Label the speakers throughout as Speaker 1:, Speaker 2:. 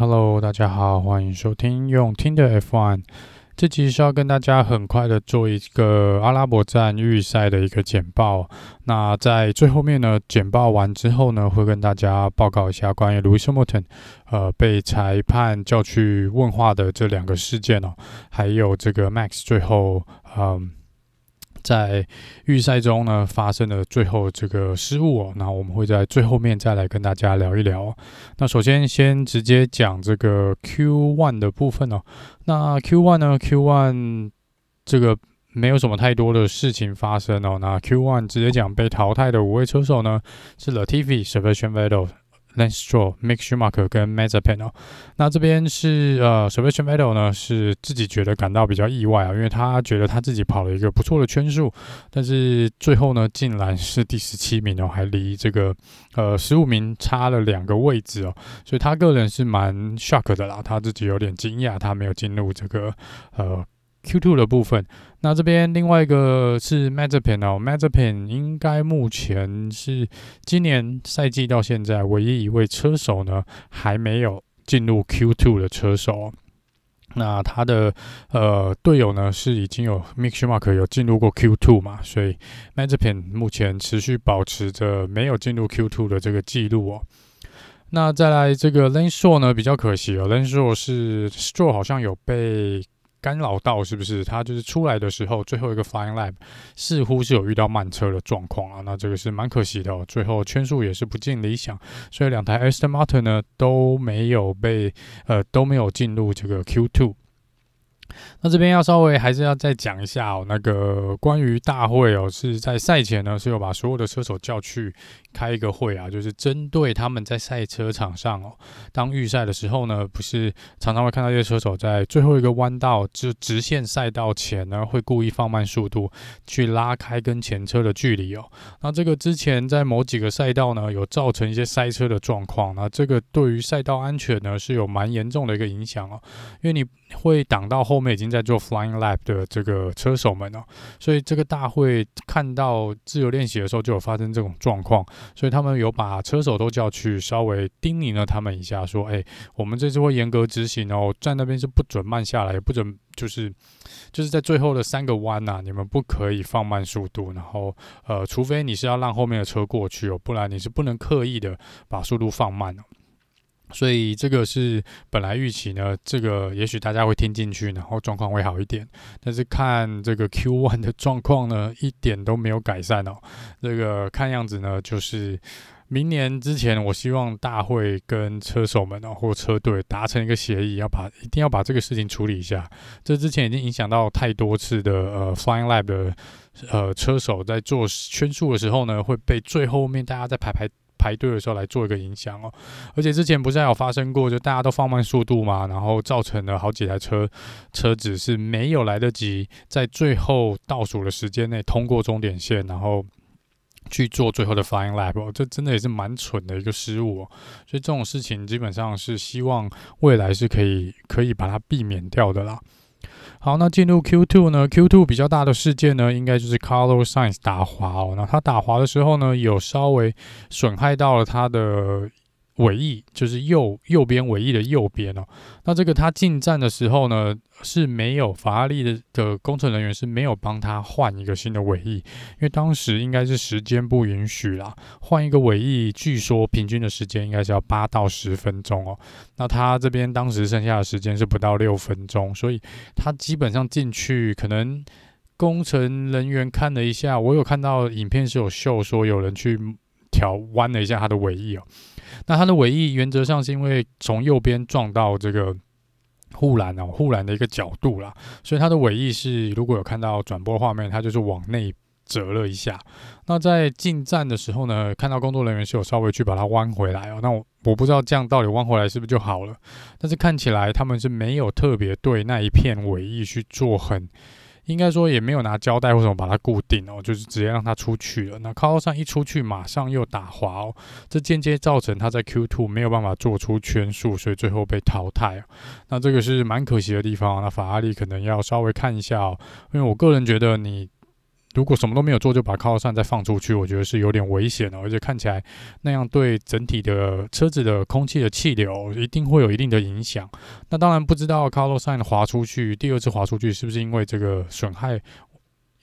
Speaker 1: Hello，大家好，欢迎收听用听的 F1。这集是要跟大家很快的做一个阿拉伯站预赛的一个简报。那在最后面呢，简报完之后呢，会跟大家报告一下关于 Louis Hamilton 呃被裁判叫去问话的这两个事件哦，还有这个 Max 最后嗯。在预赛中呢，发生了最后这个失误哦，那我们会在最后面再来跟大家聊一聊。那首先先直接讲这个 Q One 的部分哦。那 Q One 呢？Q One 这个没有什么太多的事情发生哦。那 Q One 直接讲被淘汰的五位车手呢，是 Latifi、Sebastian Vettel。Lance Stroll、Mick Schumacher 跟 Mazapan 哦，那这边是呃，Sebastian Vettel 呢是自己觉得感到比较意外啊，因为他觉得他自己跑了一个不错的圈数，但是最后呢竟然是第十七名哦，还离这个呃十五名差了两个位置哦，所以他个人是蛮 shock 的啦，他自己有点惊讶，他没有进入这个呃。Q2 的部分，那这边另外一个是 Mazepin 哦，Mazepin 应该目前是今年赛季到现在唯一一位车手呢还没有进入 Q2 的车手。那他的呃队友呢是已经有 Mick Schumacher 有进入过 Q2 嘛，所以 Mazepin 目前持续保持着没有进入 Q2 的这个记录哦。那再来这个 l a n s h o w 呢比较可惜哦，Lance Stroll 是 Stroll 好像有被。干扰到是不是？他就是出来的时候，最后一个 Flying Lap 似乎是有遇到慢车的状况啊，那这个是蛮可惜的哦。最后圈数也是不尽理想，所以两台 Aston Martin 呢都没有被呃都没有进入这个 Q2。那这边要稍微还是要再讲一下哦，那个关于大会哦，是在赛前呢是有把所有的车手叫去开一个会啊，就是针对他们在赛车场上哦，当预赛的时候呢，不是常常会看到一些车手在最后一个弯道就直线赛道前呢，会故意放慢速度去拉开跟前车的距离哦。那这个之前在某几个赛道呢，有造成一些塞车的状况，那这个对于赛道安全呢是有蛮严重的一个影响哦，因为你会挡到后面已经在做 Flying Lap 的这个车手们哦，所以这个大会看到自由练习的时候就有发生这种状况。所以他们有把车手都叫去，稍微叮咛了他们一下，说：“哎，我们这次会严格执行哦，在那边是不准慢下来，也不准就是就是在最后的三个弯呐，你们不可以放慢速度，然后呃，除非你是要让后面的车过去哦，不然你是不能刻意的把速度放慢哦。”所以这个是本来预期呢，这个也许大家会听进去，然后状况会好一点。但是看这个 Q1 的状况呢，一点都没有改善哦。这个看样子呢，就是明年之前，我希望大会跟车手们哦，或车队达成一个协议，要把一定要把这个事情处理一下。这之前已经影响到太多次的呃 Flying Lab 的呃车手在做圈数的时候呢，会被最后面大家在排排。排队的时候来做一个影响哦，而且之前不是还有发生过，就大家都放慢速度嘛，然后造成了好几台车车子是没有来得及在最后倒数的时间内通过终点线，然后去做最后的 Flying Lap 哦，这真的也是蛮蠢的一个失误哦，所以这种事情基本上是希望未来是可以可以把它避免掉的啦。好，那进入 Q2 呢？Q2 比较大的事件呢，应该就是 Carlos Sainz 打滑哦。那他打滑的时候呢，有稍微损害到了他的。尾翼就是右右边尾翼的右边哦，那这个他进站的时候呢，是没有法拉利的的工程人员是没有帮他换一个新的尾翼，因为当时应该是时间不允许啦，换一个尾翼，据说平均的时间应该是要八到十分钟哦，那他这边当时剩下的时间是不到六分钟，所以他基本上进去可能工程人员看了一下，我有看到影片是有秀说有人去调弯了一下他的尾翼哦。那它的尾翼原则上是因为从右边撞到这个护栏哦，护栏的一个角度啦，所以它的尾翼是如果有看到转播画面，它就是往内折了一下。那在进站的时候呢，看到工作人员是有稍微去把它弯回来哦。那我我不知道这样到底弯回来是不是就好了，但是看起来他们是没有特别对那一片尾翼去做很。应该说也没有拿胶带或什么把它固定哦，就是直接让它出去了。那靠上一出去，马上又打滑哦，这间接造成他在 Q Two 没有办法做出圈数，所以最后被淘汰。那这个是蛮可惜的地方。那法拉利可能要稍微看一下哦，因为我个人觉得你如果什么都没有做就把靠山再放出去，我觉得是有点危险的，而且看起来那样对整体的车子的空气的气流一定会有一定的影响。那当然不知道 Carlos Sainz 滑出去，第二次滑出去是不是因为这个损害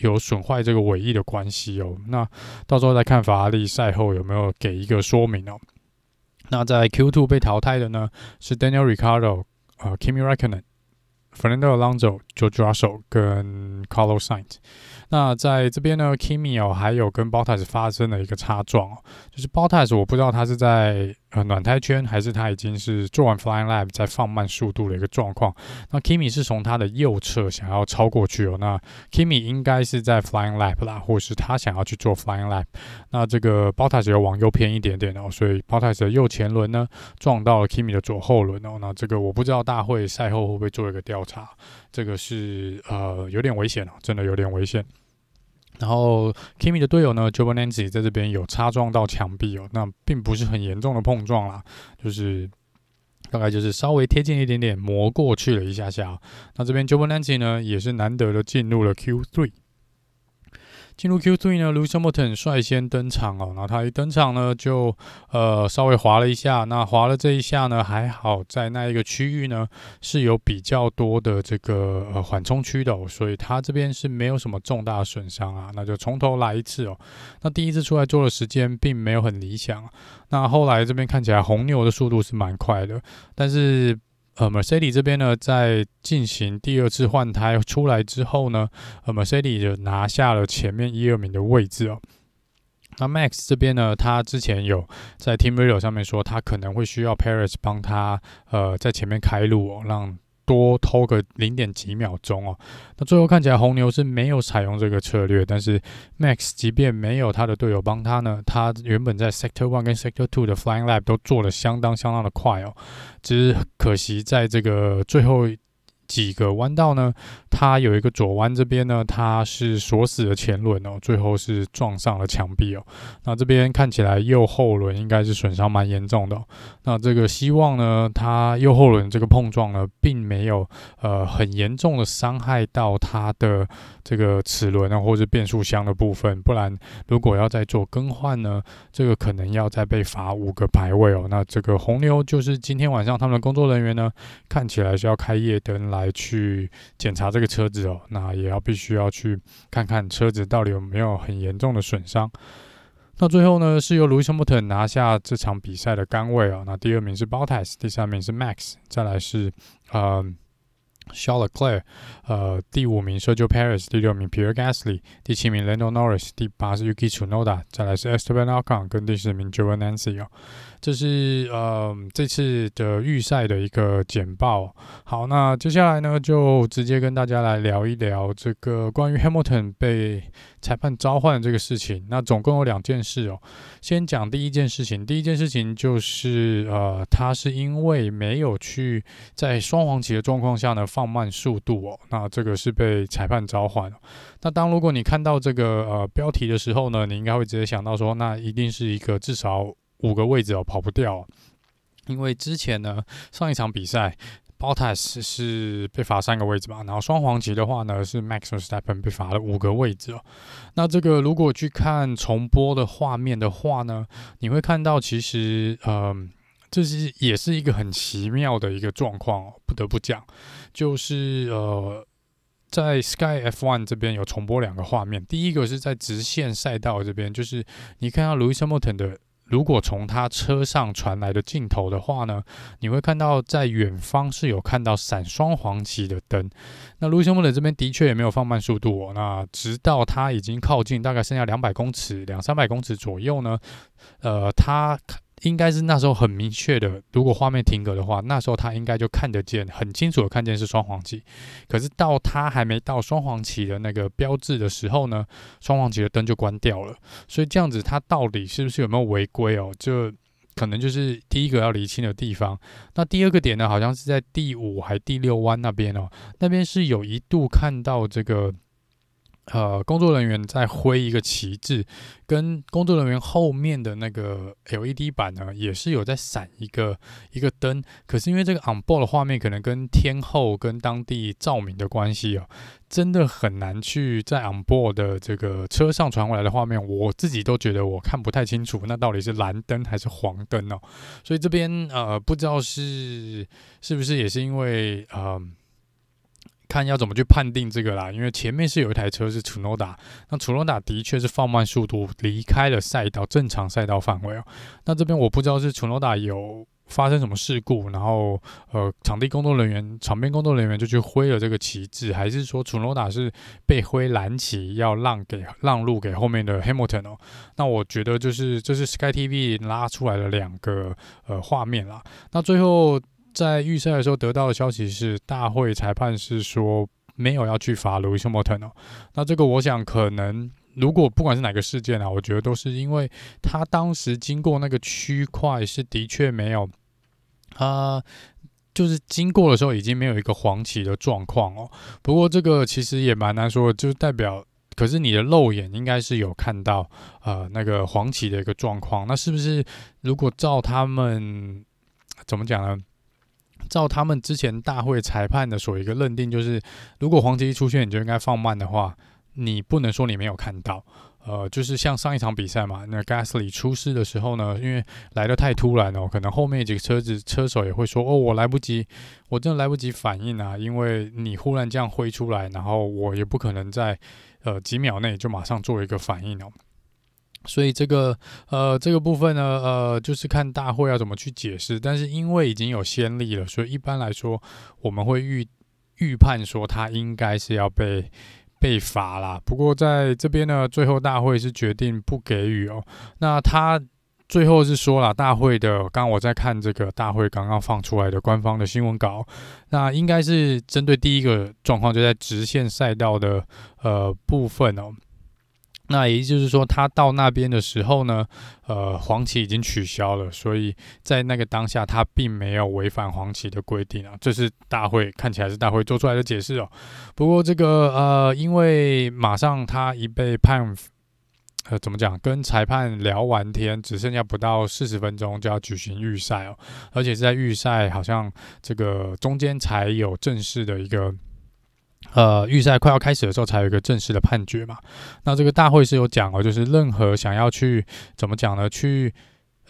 Speaker 1: 有损坏这个尾翼的关系哦？那到时候再看法拉利赛后有没有给一个说明哦。那在 Q2 被淘汰的呢是 Daniel r i c a r d o 呃 Kimi Räikkönen Fernando Alonso、George Russell 跟 Carlos Sainz。那在这边呢，Kimi 哦，还有跟 Bottas 发生了一个擦撞哦，就是 Bottas 我不知道他是在呃暖胎圈，还是他已经是做完 Flying Lap 在放慢速度的一个状况。那 Kimi 是从他的右侧想要超过去哦，那 Kimi 应该是在 Flying Lap 啦，或是他想要去做 Flying Lap。那这个 Bottas 要往右偏一点点哦，所以 Bottas 的右前轮呢撞到了 Kimi 的左后轮哦。那这个我不知道大会赛后会不会做一个调查，这个是呃有点危险哦，真的有点危险。然后，Kimi 的队友呢，Jovanenci 在这边有擦撞到墙壁哦，那并不是很严重的碰撞啦，就是大概就是稍微贴近一点点，磨过去了一下下。那这边 Jovanenci 呢，也是难得的进入了 Q3。进入 Q3 呢，Lewis Hamilton 率先登场哦。然后他一登场呢，就呃稍微滑了一下。那滑了这一下呢，还好在那一个区域呢是有比较多的这个呃缓冲区的哦，所以他这边是没有什么重大损伤啊。那就从头来一次哦。那第一次出来做的时间并没有很理想。那后来这边看起来红牛的速度是蛮快的，但是。呃，Mercedes 这边呢，在进行第二次换胎出来之后呢，呃，Mercedes 就拿下了前面一二名的位置哦。那 Max 这边呢，他之前有在 Team Radio 上面说，他可能会需要 Perez 帮他呃在前面开路哦，让。多偷个零点几秒钟哦，那最后看起来红牛是没有采用这个策略，但是 Max 即便没有他的队友帮他呢，他原本在 Sector One 跟 Sector Two 的 Flying Lab 都做的相当相当的快哦，只是可惜在这个最后。几个弯道呢，它有一个左弯这边呢，它是锁死了前轮哦，最后是撞上了墙壁哦。那这边看起来右后轮应该是损伤蛮严重的哦。那这个希望呢，它右后轮这个碰撞呢，并没有呃很严重的伤害到它的这个齿轮啊，或者变速箱的部分。不然如果要再做更换呢，这个可能要再被罚五个排位哦。那这个红牛就是今天晚上他们的工作人员呢，看起来是要开夜灯来去检查这个车子哦，那也要必须要去看看车子到底有没有很严重的损伤。那最后呢，是由 Lewis Hamilton 拿下这场比赛的杆位哦。那第二名是 Bottas，第三名是 Max，再来是呃。Charles Leclerc，呃，第五名 Sergio Perez，第六名 Pierre Gasly，第七名 Lando Norris，第八是 Yuki Tsunoda，再来是 Esteban Ocon 跟第十名 Giovanazzi。哦。这是呃这次的预赛的一个简报。好，那接下来呢，就直接跟大家来聊一聊这个关于 Hamilton 被裁判召唤的这个事情。那总共有两件事哦。先讲第一件事情，第一件事情就是呃，他是因为没有去在双黄旗的状况下呢放慢速度哦，那这个是被裁判召唤。那当如果你看到这个呃标题的时候呢，你应该会直接想到说，那一定是一个至少。五个位置哦，跑不掉，因为之前呢，上一场比赛，Bottas 是被罚三个位置嘛，然后双黄旗的话呢，是 Max Verstappen 被罚了五个位置哦。那这个如果去看重播的画面的话呢，你会看到其实，嗯、这是也是一个很奇妙的一个状况哦，不得不讲，就是呃，在 Sky F1 这边有重播两个画面，第一个是在直线赛道这边，就是你看到 Lewis Hamilton 的。如果从他车上传来的镜头的话呢，你会看到在远方是有看到闪双黄旗的灯。那卢森堡的这边的确也没有放慢速度哦。那直到他已经靠近大概剩下两百公尺、两三百公尺左右呢，呃，他。应该是那时候很明确的，如果画面停格的话，那时候他应该就看得见，很清楚的看见是双黄旗。可是到他还没到双黄旗的那个标志的时候呢，双黄旗的灯就关掉了。所以这样子，他到底是不是有没有违规哦？就可能就是第一个要厘清的地方。那第二个点呢，好像是在第五还第六弯那边哦，那边是有一度看到这个。呃，工作人员在挥一个旗帜，跟工作人员后面的那个 LED 板呢，也是有在闪一个一个灯。可是因为这个 on board 的画面可能跟天候跟当地照明的关系哦，真的很难去在 on board 的这个车上传回来的画面，我自己都觉得我看不太清楚，那到底是蓝灯还是黄灯哦？所以这边呃，不知道是是不是也是因为呃。看要怎么去判定这个啦，因为前面是有一台车是楚诺达那楚诺达的确是放慢速度离开了赛道正常赛道范围哦。那这边我不知道是楚诺达有发生什么事故，然后呃场地工作人员、场边工作人员就去挥了这个旗帜，还是说楚诺达是被挥蓝旗要让给让路给后面的 Hamilton 哦？那我觉得就是这是 Sky TV 拉出来的两个呃画面啦。那最后。在预赛的时候得到的消息是，大会裁判是说没有要去罚 Lewis Hamilton 哦。那这个我想可能，如果不管是哪个事件啊，我觉得都是因为他当时经过那个区块是的确没有，啊，就是经过的时候已经没有一个黄旗的状况哦。不过这个其实也蛮难说，就是代表，可是你的肉眼应该是有看到呃那个黄旗的一个状况。那是不是如果照他们怎么讲呢？照他们之前大会裁判的所一个认定，就是如果黄旗一出现，你就应该放慢的话，你不能说你没有看到。呃，就是像上一场比赛嘛，那 Gasly 出事的时候呢，因为来的太突然了，可能后面几个车子车手也会说：“哦，我来不及，我真的来不及反应啊！”因为你忽然这样挥出来，然后我也不可能在呃几秒内就马上做一个反应哦。所以这个呃这个部分呢，呃就是看大会要怎么去解释。但是因为已经有先例了，所以一般来说我们会预预判说他应该是要被被罚啦。不过在这边呢，最后大会是决定不给予哦。那他最后是说了，大会的刚刚我在看这个大会刚刚放出来的官方的新闻稿，那应该是针对第一个状况，就在直线赛道的呃部分哦。那也就是说，他到那边的时候呢，呃，黄旗已经取消了，所以在那个当下，他并没有违反黄旗的规定啊。这是大会看起来是大会做出来的解释哦。不过这个呃，因为马上他一被判，呃，怎么讲？跟裁判聊完天，只剩下不到四十分钟就要举行预赛哦，而且是在预赛好像这个中间才有正式的一个。呃，预赛快要开始的时候才有一个正式的判决嘛。那这个大会是有讲哦，就是任何想要去怎么讲呢？去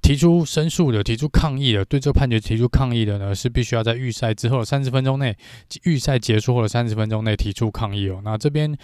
Speaker 1: 提出申诉的、提出抗议的、对这个判决提出抗议的呢，是必须要在预赛之后三十分钟内，预赛结束后的三十分钟内提出抗议哦。那这边。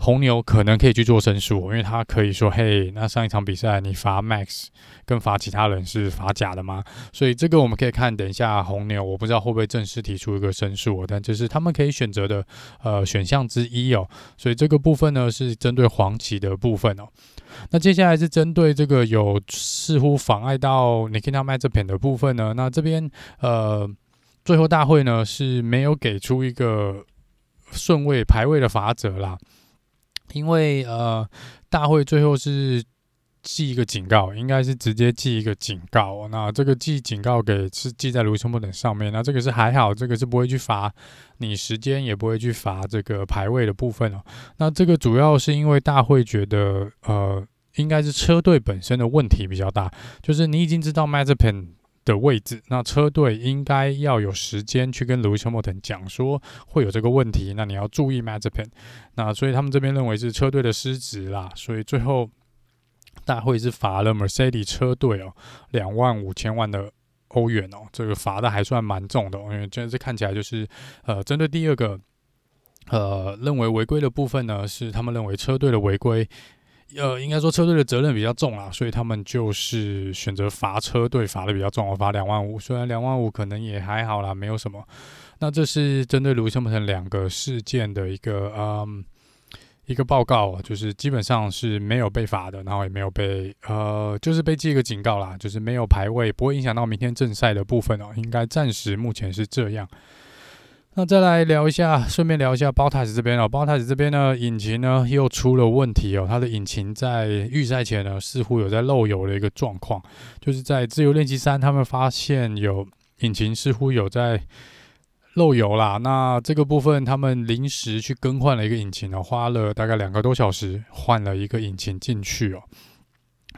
Speaker 1: 红牛可能可以去做申诉，因为他可以说：“嘿，那上一场比赛你罚 Max 跟罚其他人是罚假的吗？”所以这个我们可以看，等一下红牛我不知道会不会正式提出一个申诉，但这是他们可以选择的呃选项之一哦。所以这个部分呢是针对黄旗的部分哦。那接下来是针对这个有似乎妨碍到 Nikita Mazepin 的部分呢？那这边呃最后大会呢是没有给出一个顺位排位的法则啦。因为呃，大会最后是记一个警告，应该是直接记一个警告。那这个记警告给是记在卢森堡等上面。那这个是还好，这个是不会去罚你时间，也不会去罚这个排位的部分哦。那这个主要是因为大会觉得呃，应该是车队本身的问题比较大，就是你已经知道 Mazepin 的位置，那车队应该要有时间去跟 Lewis Hamilton 讲说会有这个问题，那你要注意 max。那所以他们这边认为是车队的失职啦，所以最后大会是罚了 Mercedes 车队哦两万五千万的欧元哦，这个罚的还算蛮重的，因为真的是看起来就是呃针对第二个呃认为违规的部分呢，是他们认为车队的违规。呃，应该说车队的责任比较重啦，所以他们就是选择罚车队罚的比较重，罚两万五。虽然两万五可能也还好啦，没有什么。那这是针对卢森堡两个事件的一个嗯一个报告，就是基本上是没有被罚的，然后也没有被呃，就是被记一个警告啦，就是没有排位，不会影响到明天正赛的部分哦。应该暂时目前是这样。那再来聊一下，顺便聊一下 Bottas 这边哦。Bottas 这边呢，引擎呢又出了问题哦。它的引擎在预赛前呢，似乎有在漏油的一个状况，就是在自由练习三，他们发现有引擎似乎有在漏油啦。那这个部分他们临时去更换了一个引擎哦，花了大概两个多小时换了一个引擎进去哦。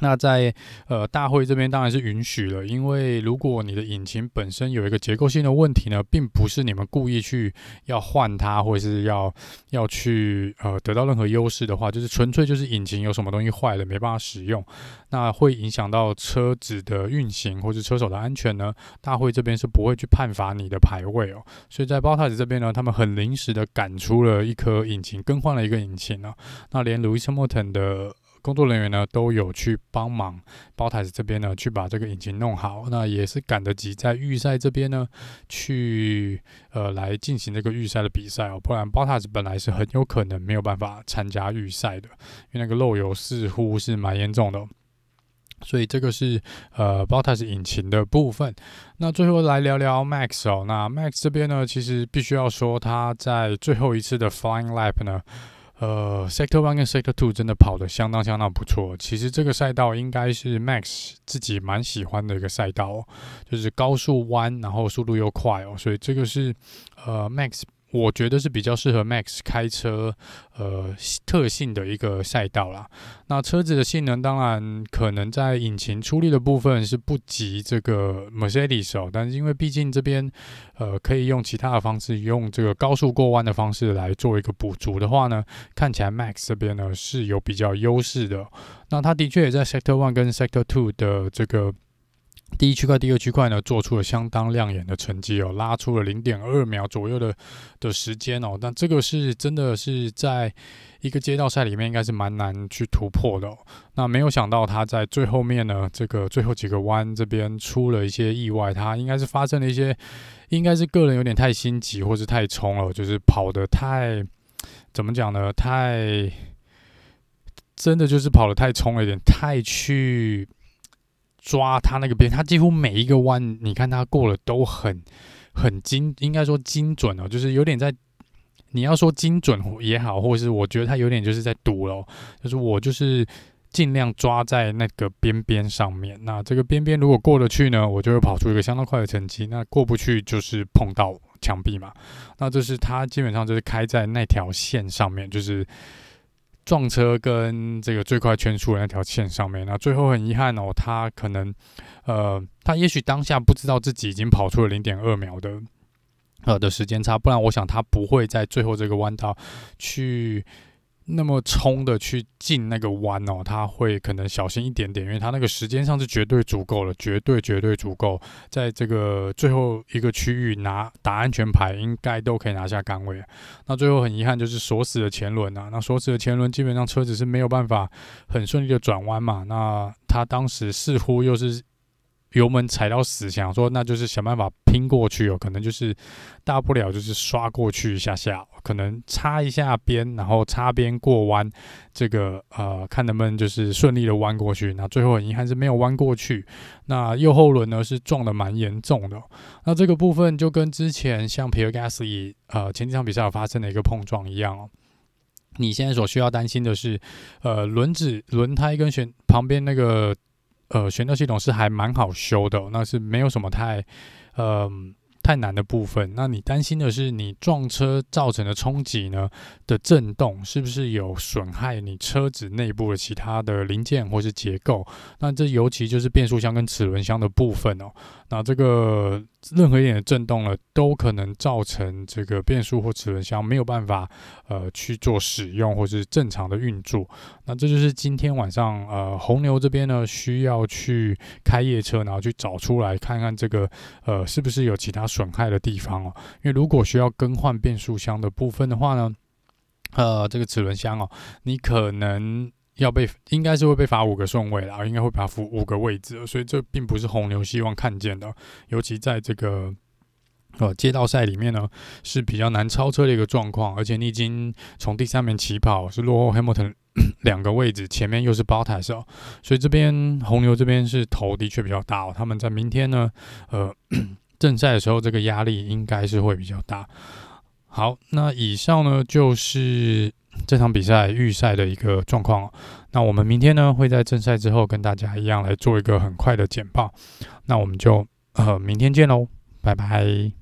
Speaker 1: 那在呃大会这边当然是允许了，因为如果你的引擎本身有一个结构性的问题呢，并不是你们故意去要换它，或者是要要去呃得到任何优势的话，就是纯粹就是引擎有什么东西坏了，没办法使用，那会影响到车子的运行或者车手的安全呢。大会这边是不会去判罚你的排位哦，所以在 b o t a s 这边呢，他们很临时的赶出了一颗引擎，更换了一个引擎呢，那连 Lewis Hamilton 的。工作人员呢都有去帮忙，Bottas 这边呢去把这个引擎弄好，那也是赶得及在预赛这边呢去呃来进行这个预赛的比赛哦，不然 Bottas 本来是很有可能没有办法参加预赛的，因为那个漏油似乎是蛮严重的，所以这个是呃 Bottas 引擎的部分。那最后来聊聊 Max 哦，那 Max 这边呢其实必须要说他在最后一次的 Flying Lap 呢。呃，Sector One 跟 Sector Two 真的跑得相当相当不错。其实这个赛道应该是 Max 自己蛮喜欢的一个赛道，就是高速弯，然后速度又快哦，所以这个是呃 Max。我觉得是比较适合 Max 开车，呃，特性的一个赛道啦。那车子的性能当然可能在引擎出力的部分是不及这个 Mercedes 哦，但是因为毕竟这边，呃，可以用其他的方式，用这个高速过弯的方式来做一个补足的话呢，看起来 Max 这边呢是有比较优势的。那他的确也在 Sector One 跟 Sector Two 的这个。第一区块、第二区块呢，做出了相当亮眼的成绩哦，拉出了零点二秒左右的的时间哦。但这个是真的是在一个街道赛里面，应该是蛮难去突破的。那没有想到他在最后面呢，这个最后几个弯这边出了一些意外，他应该是发生了一些，应该是个人有点太心急或是太冲了，就是跑得太怎么讲呢？太真的就是跑得太冲了一点，太去。抓他那个边，他几乎每一个弯，你看他过了都很很精，应该说精准哦，就是有点在，你要说精准也好，或者是我觉得他有点就是在赌了，就是我就是尽量抓在那个边边上面。那这个边边如果过得去呢，我就会跑出一个相当快的成绩；那过不去就是碰到墙壁嘛。那这是他基本上就是开在那条线上面，就是。撞车跟这个最快圈速的那条线上面，那最后很遗憾哦，他可能，呃，他也许当下不知道自己已经跑出了零点二秒的，呃的时间差，不然我想他不会在最后这个弯道去。那么冲的去进那个弯哦，他会可能小心一点点，因为他那个时间上是绝对足够了，绝对绝对足够，在这个最后一个区域拿打安全牌，应该都可以拿下杆位。那最后很遗憾就是锁死了前轮啊，那锁死了前轮，基本上车子是没有办法很顺利的转弯嘛。那他当时似乎又是。油门踩到死，想说那就是想办法拼过去哦，可能就是大不了就是刷过去一下下，可能擦一下边，然后擦边过弯，这个呃看能不能就是顺利的弯过去。那最后很遗憾是没有弯过去。那右后轮呢是撞得蛮严重的。那这个部分就跟之前像皮尔加斯以呃前几场比赛有发生的一个碰撞一样哦。你现在所需要担心的是呃轮子轮胎跟旋旁边那个。呃，悬吊系统是还蛮好修的，那是没有什么太，呃。太难的部分，那你担心的是你撞车造成的冲击呢的震动，是不是有损害你车子内部的其他的零件或是结构？那这尤其就是变速箱跟齿轮箱的部分哦。那这个任何一点的震动呢，都可能造成这个变速或齿轮箱没有办法呃去做使用或是正常的运作。那这就是今天晚上呃红牛这边呢需要去开夜车，然后去找出来看看这个呃是不是有其他。损害的地方哦，因为如果需要更换变速箱的部分的话呢，呃，这个齿轮箱哦，你可能要被，应该是会被罚五个顺位啦，应该会罚五五个位置，所以这并不是红牛希望看见的，尤其在这个呃街道赛里面呢是比较难超车的一个状况，而且你已经从第三名起跑，是落后 Hamilton 两个位置，前面又是 Bottas 哦，所以这边红牛这边是头的确比较大哦，他们在明天呢，呃。正赛的时候，这个压力应该是会比较大。好，那以上呢就是这场比赛预赛的一个状况。那我们明天呢会在正赛之后跟大家一样来做一个很快的简报。那我们就呃明天见喽，拜拜。